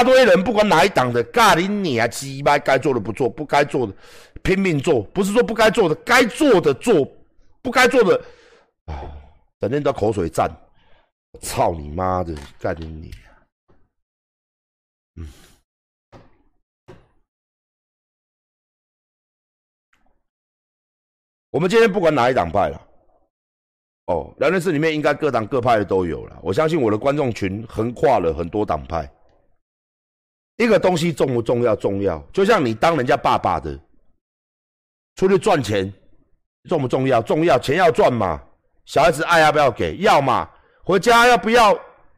大堆人，不管哪一党的，尬你你啊鸡巴，该做的不做，不该做的拼命做，不是说不该做的，该做的做，不该做的啊，整天都口水战，操你妈的，干你你！嗯，我们今天不管哪一党派了。哦，聊天室里面应该各党各派的都有了。我相信我的观众群横跨了很多党派。一个东西重不重要？重要。就像你当人家爸爸的，出去赚钱重不重要？重要。钱要赚嘛。小孩子爱要不要给？要嘛。回家要不要？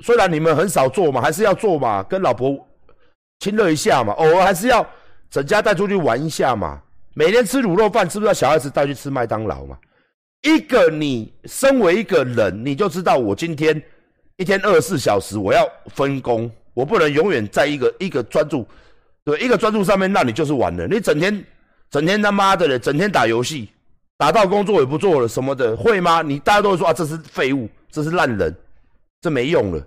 虽然你们很少做嘛，还是要做嘛。跟老婆亲热一下嘛。偶尔还是要整家带出去玩一下嘛。每天吃卤肉饭，是不是小孩子带去吃麦当劳嘛？一个你身为一个人，你就知道我今天一天二十四小时，我要分工，我不能永远在一个一个专注，对，一个专注上面，那你就是完了。你整天整天他妈的嘞，整天打游戏，打到工作也不做了什么的，会吗？你大家都会说啊，这是废物，这是烂人，这没用了，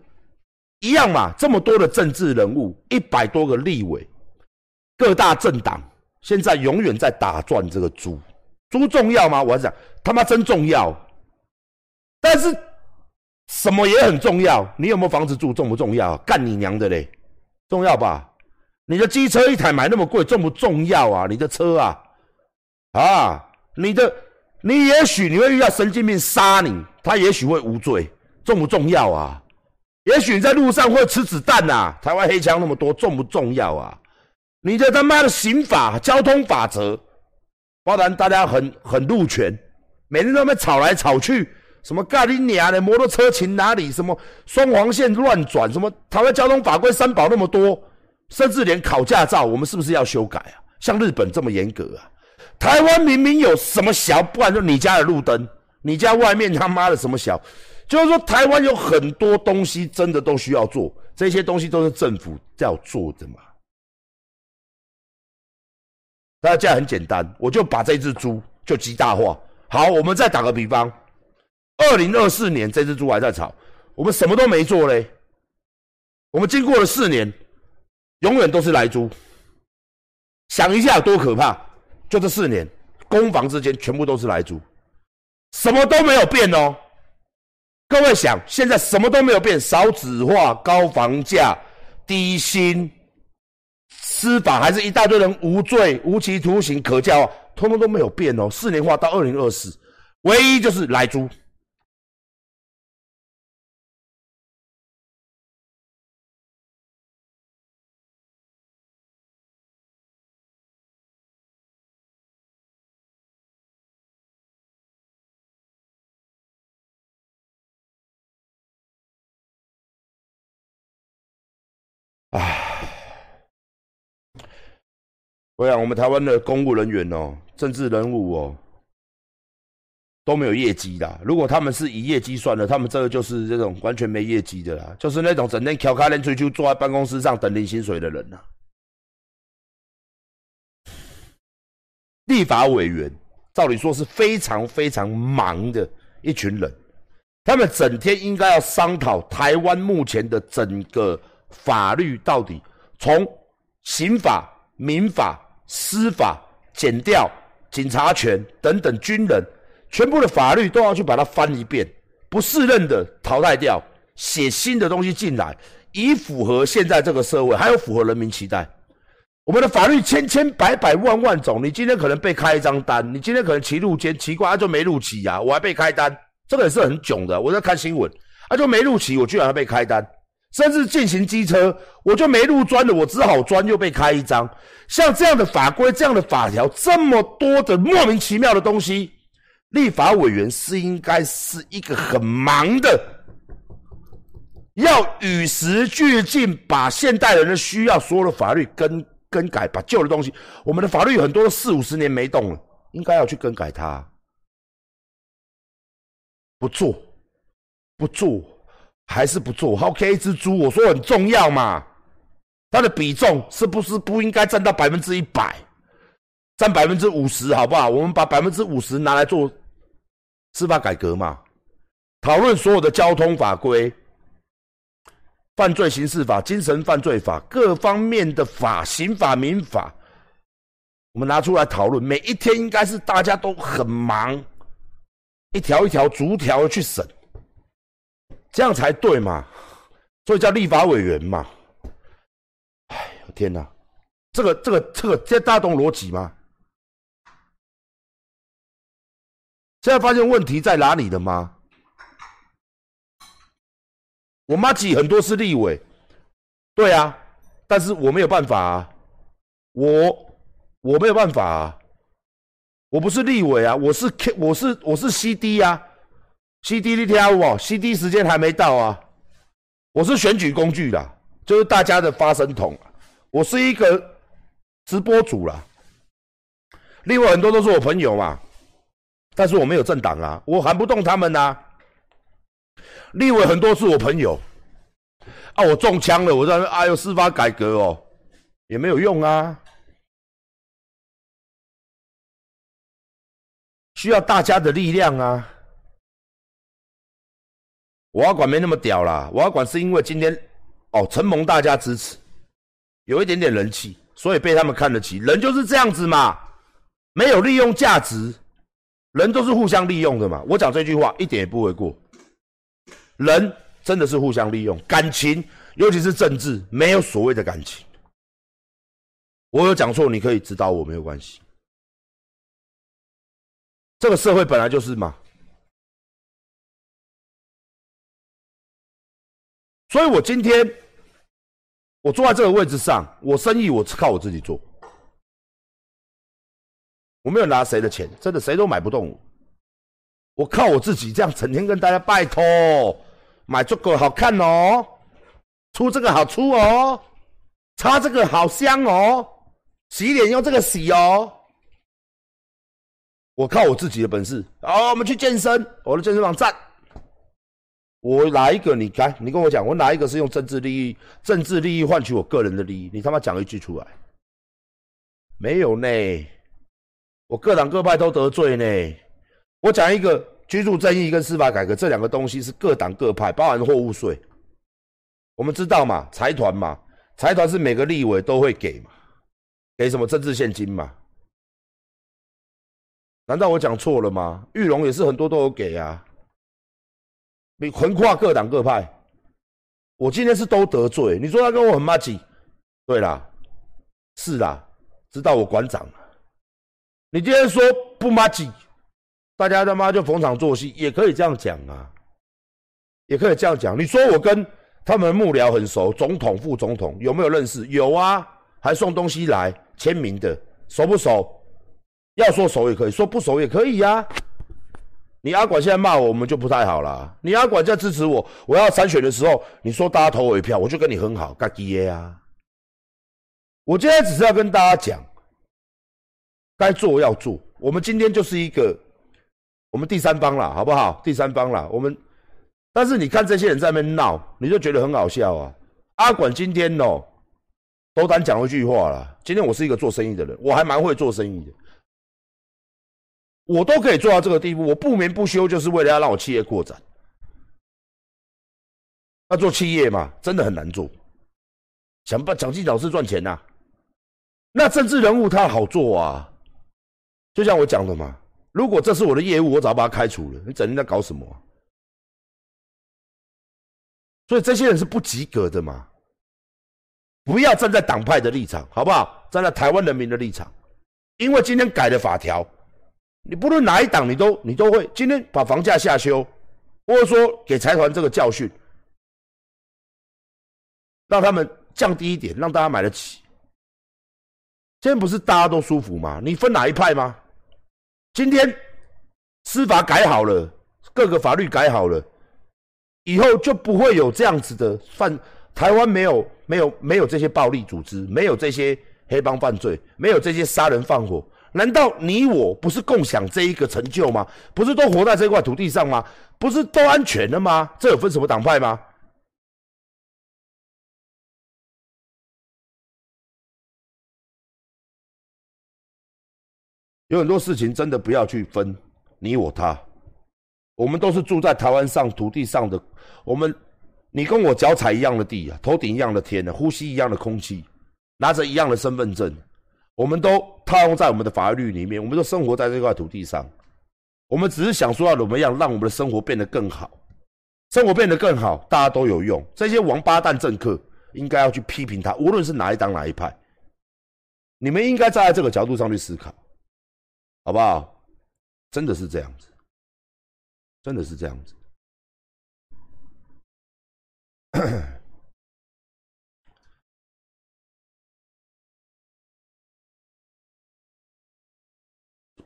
一样嘛。这么多的政治人物，一百多个立委，各大政党，现在永远在打转这个猪。猪重要吗？我讲他妈真重要，但是什么也很重要。你有没有房子住重不重要？干你娘的嘞，重要吧？你的机车一台买那么贵，重不重要啊？你的车啊，啊，你的你也许你会遇到神经病杀你，他也许会无罪，重不重要啊？也许你在路上会吃子弹呐，台湾黑枪那么多，重不重要啊？你的他妈的刑法、交通法则。包然大家很很路权，每天都在吵来吵去，什么咖喱鸟的摩托车停哪里，什么双黄线乱转，什么台湾交通法规三宝那么多，甚至连考驾照，我们是不是要修改啊？像日本这么严格啊？台湾明明有什么小，不然就你家的路灯，你家外面他妈的什么小，就是说台湾有很多东西真的都需要做，这些东西都是政府要做的嘛。大家这样很简单，我就把这只猪就极大化。好，我们再打个比方，二零二四年这只猪还在炒，我们什么都没做嘞。我们经过了四年，永远都是来猪。想一下有多可怕！就这四年，攻防之间全部都是来猪，什么都没有变哦。各位想，现在什么都没有变，少子化、高房价、低薪。司法还是一大堆人无罪、无期徒刑可教，通通都没有变哦。四年化到二零二四，唯一就是来猪。唉。我想，我们台湾的公务人员哦，政治人物哦，都没有业绩的。如果他们是以业绩算的，他们这个就是这种完全没业绩的啦，就是那种整天翘开脸吹就坐在办公室上等领薪水的人呐。立法委员照理说是非常非常忙的一群人，他们整天应该要商讨台湾目前的整个法律到底从刑法、民法。司法、检调、警察权等等军人，全部的法律都要去把它翻一遍，不适任的淘汰掉，写新的东西进来，以符合现在这个社会，还有符合人民期待。我们的法律千千百百万万种，你今天可能被开一张单，你今天可能骑路肩，奇怪他就没路骑呀，我还被开单，这个也是很囧的。我在看新闻，他就没路骑，我居然还被开单。甚至进行机车，我就没路钻了，我只好钻，又被开一张。像这样的法规、这样的法条，这么多的莫名其妙的东西，立法委员是应该是一个很忙的，要与时俱进，把现代人的需要所有的法律更更改，把旧的东西，我们的法律很多四五十年没动了，应该要去更改它，不做，不做。还是不做，OK？一只猪，我说很重要嘛，它的比重是不是不应该占到百分之一百，占百分之五十，好不好？我们把百分之五十拿来做司法改革嘛，讨论所有的交通法规，犯罪刑事法、精神犯罪法各方面的法、刑法、民法，我们拿出来讨论。每一天应该是大家都很忙，一条一条逐条去审，这样才对嘛？所以叫立法委员嘛。哎呦天哪，这个、这个、这个，这大懂逻辑吗？现在发现问题在哪里了吗？我妈挤很多是立委，对啊，但是我没有办法啊，我我没有办法啊，我不是立委啊，我是 K，我是我是 CD 啊，CD 你听我，CD 时间还没到啊，我是选举工具啦，就是大家的发声筒，我是一个直播主啦，另外很多都是我朋友嘛，但是我没有政党啊，我喊不动他们呐。立委很多是我朋友，啊，我中枪了，我在哎呦司法改革哦，也没有用啊，需要大家的力量啊。我要管没那么屌啦，我要管是因为今天哦承蒙大家支持，有一点点人气，所以被他们看得起。人就是这样子嘛，没有利用价值，人都是互相利用的嘛。我讲这句话一点也不为过。人真的是互相利用，感情，尤其是政治，没有所谓的感情。我有讲错，你可以指导我，没有关系。这个社会本来就是嘛，所以我今天我坐在这个位置上，我生意我靠我自己做，我没有拿谁的钱，真的谁都买不动我，我靠我自己，这样整天跟大家拜托。买这个好看哦，出这个好出哦，擦这个好香哦，洗脸用这个洗哦。我靠我自己的本事，好，我们去健身，我的健身房站。我哪一个？你看，你跟我讲，我哪一个是用政治利益、政治利益换取我个人的利益？你他妈讲一句出来，没有呢。我各党各派都得罪呢。我讲一个。居住正义跟司法改革这两个东西是各党各派，包含货物税。我们知道嘛，财团嘛，财团是每个立委都会给嘛，给什么政治现金嘛？难道我讲错了吗？玉龙也是很多都有给啊。你横跨各党各派，我今天是都得罪。你说他跟我很骂鸡？对啦，是啦，知道我馆长。你今天说不骂鸡？大家他妈就逢场作戏，也可以这样讲啊，也可以这样讲。你说我跟他们幕僚很熟，总统、副总统有没有认识？有啊，还送东西来签名的，熟不熟？要说熟也可以说不熟也可以呀。你阿管现在骂我，我们就不太好了。你阿管在支持我，我要参选的时候，你说大家投我一票，我就跟你很好，干爹啊。我今天只是要跟大家讲，该做要做。我们今天就是一个。我们第三方了，好不好？第三方了，我们。但是你看这些人在那边闹，你就觉得很好笑啊。阿管今天哦，都敢讲一句话了。今天我是一个做生意的人，我还蛮会做生意的。我都可以做到这个地步，我不眠不休，就是为了要让我企业扩展。要做企业嘛，真的很难做。想办想尽老师赚钱呐。那政治人物他好做啊，就像我讲的嘛。如果这是我的业务，我早把他开除了。你整天在搞什么？所以这些人是不及格的嘛？不要站在党派的立场，好不好？站在台湾人民的立场。因为今天改了法条，你不论哪一党，你都你都会今天把房价下修，或者说给财团这个教训，让他们降低一点，让大家买得起。今天不是大家都舒服吗？你分哪一派吗？今天司法改好了，各个法律改好了，以后就不会有这样子的犯。台湾没有没有没有这些暴力组织，没有这些黑帮犯罪，没有这些杀人放火。难道你我不是共享这一个成就吗？不是都活在这块土地上吗？不是都安全了吗？这有分什么党派吗？有很多事情真的不要去分你我他，我们都是住在台湾上土地上的，我们你跟我脚踩一样的地啊，头顶一样的天啊，呼吸一样的空气，拿着一样的身份证，我们都套用在我们的法律里面，我们都生活在这块土地上，我们只是想说要怎么样让我们的生活变得更好，生活变得更好，大家都有用。这些王八蛋政客应该要去批评他，无论是哪一党哪一派，你们应该站在这个角度上去思考，好不好？真的是这样子，真的是这样子。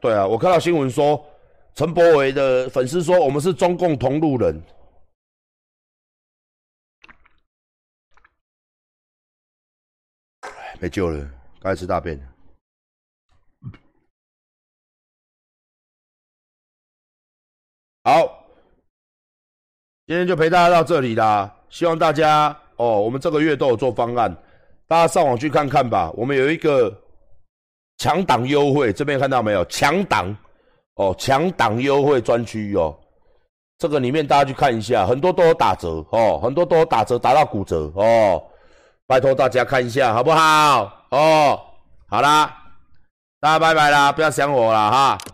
对啊，我看到新闻说，陈柏维的粉丝说我们是中共同路人，没救了，该吃大便了。好，今天就陪大家到这里啦。希望大家哦，我们这个月都有做方案，大家上网去看看吧。我们有一个强档优惠，这边看到没有？强档哦，强档优惠专区哦，这个里面大家去看一下，很多都有打折哦，很多都有打折，打到骨折哦。拜托大家看一下好不好？哦，好啦，大家拜拜啦，不要想我了哈。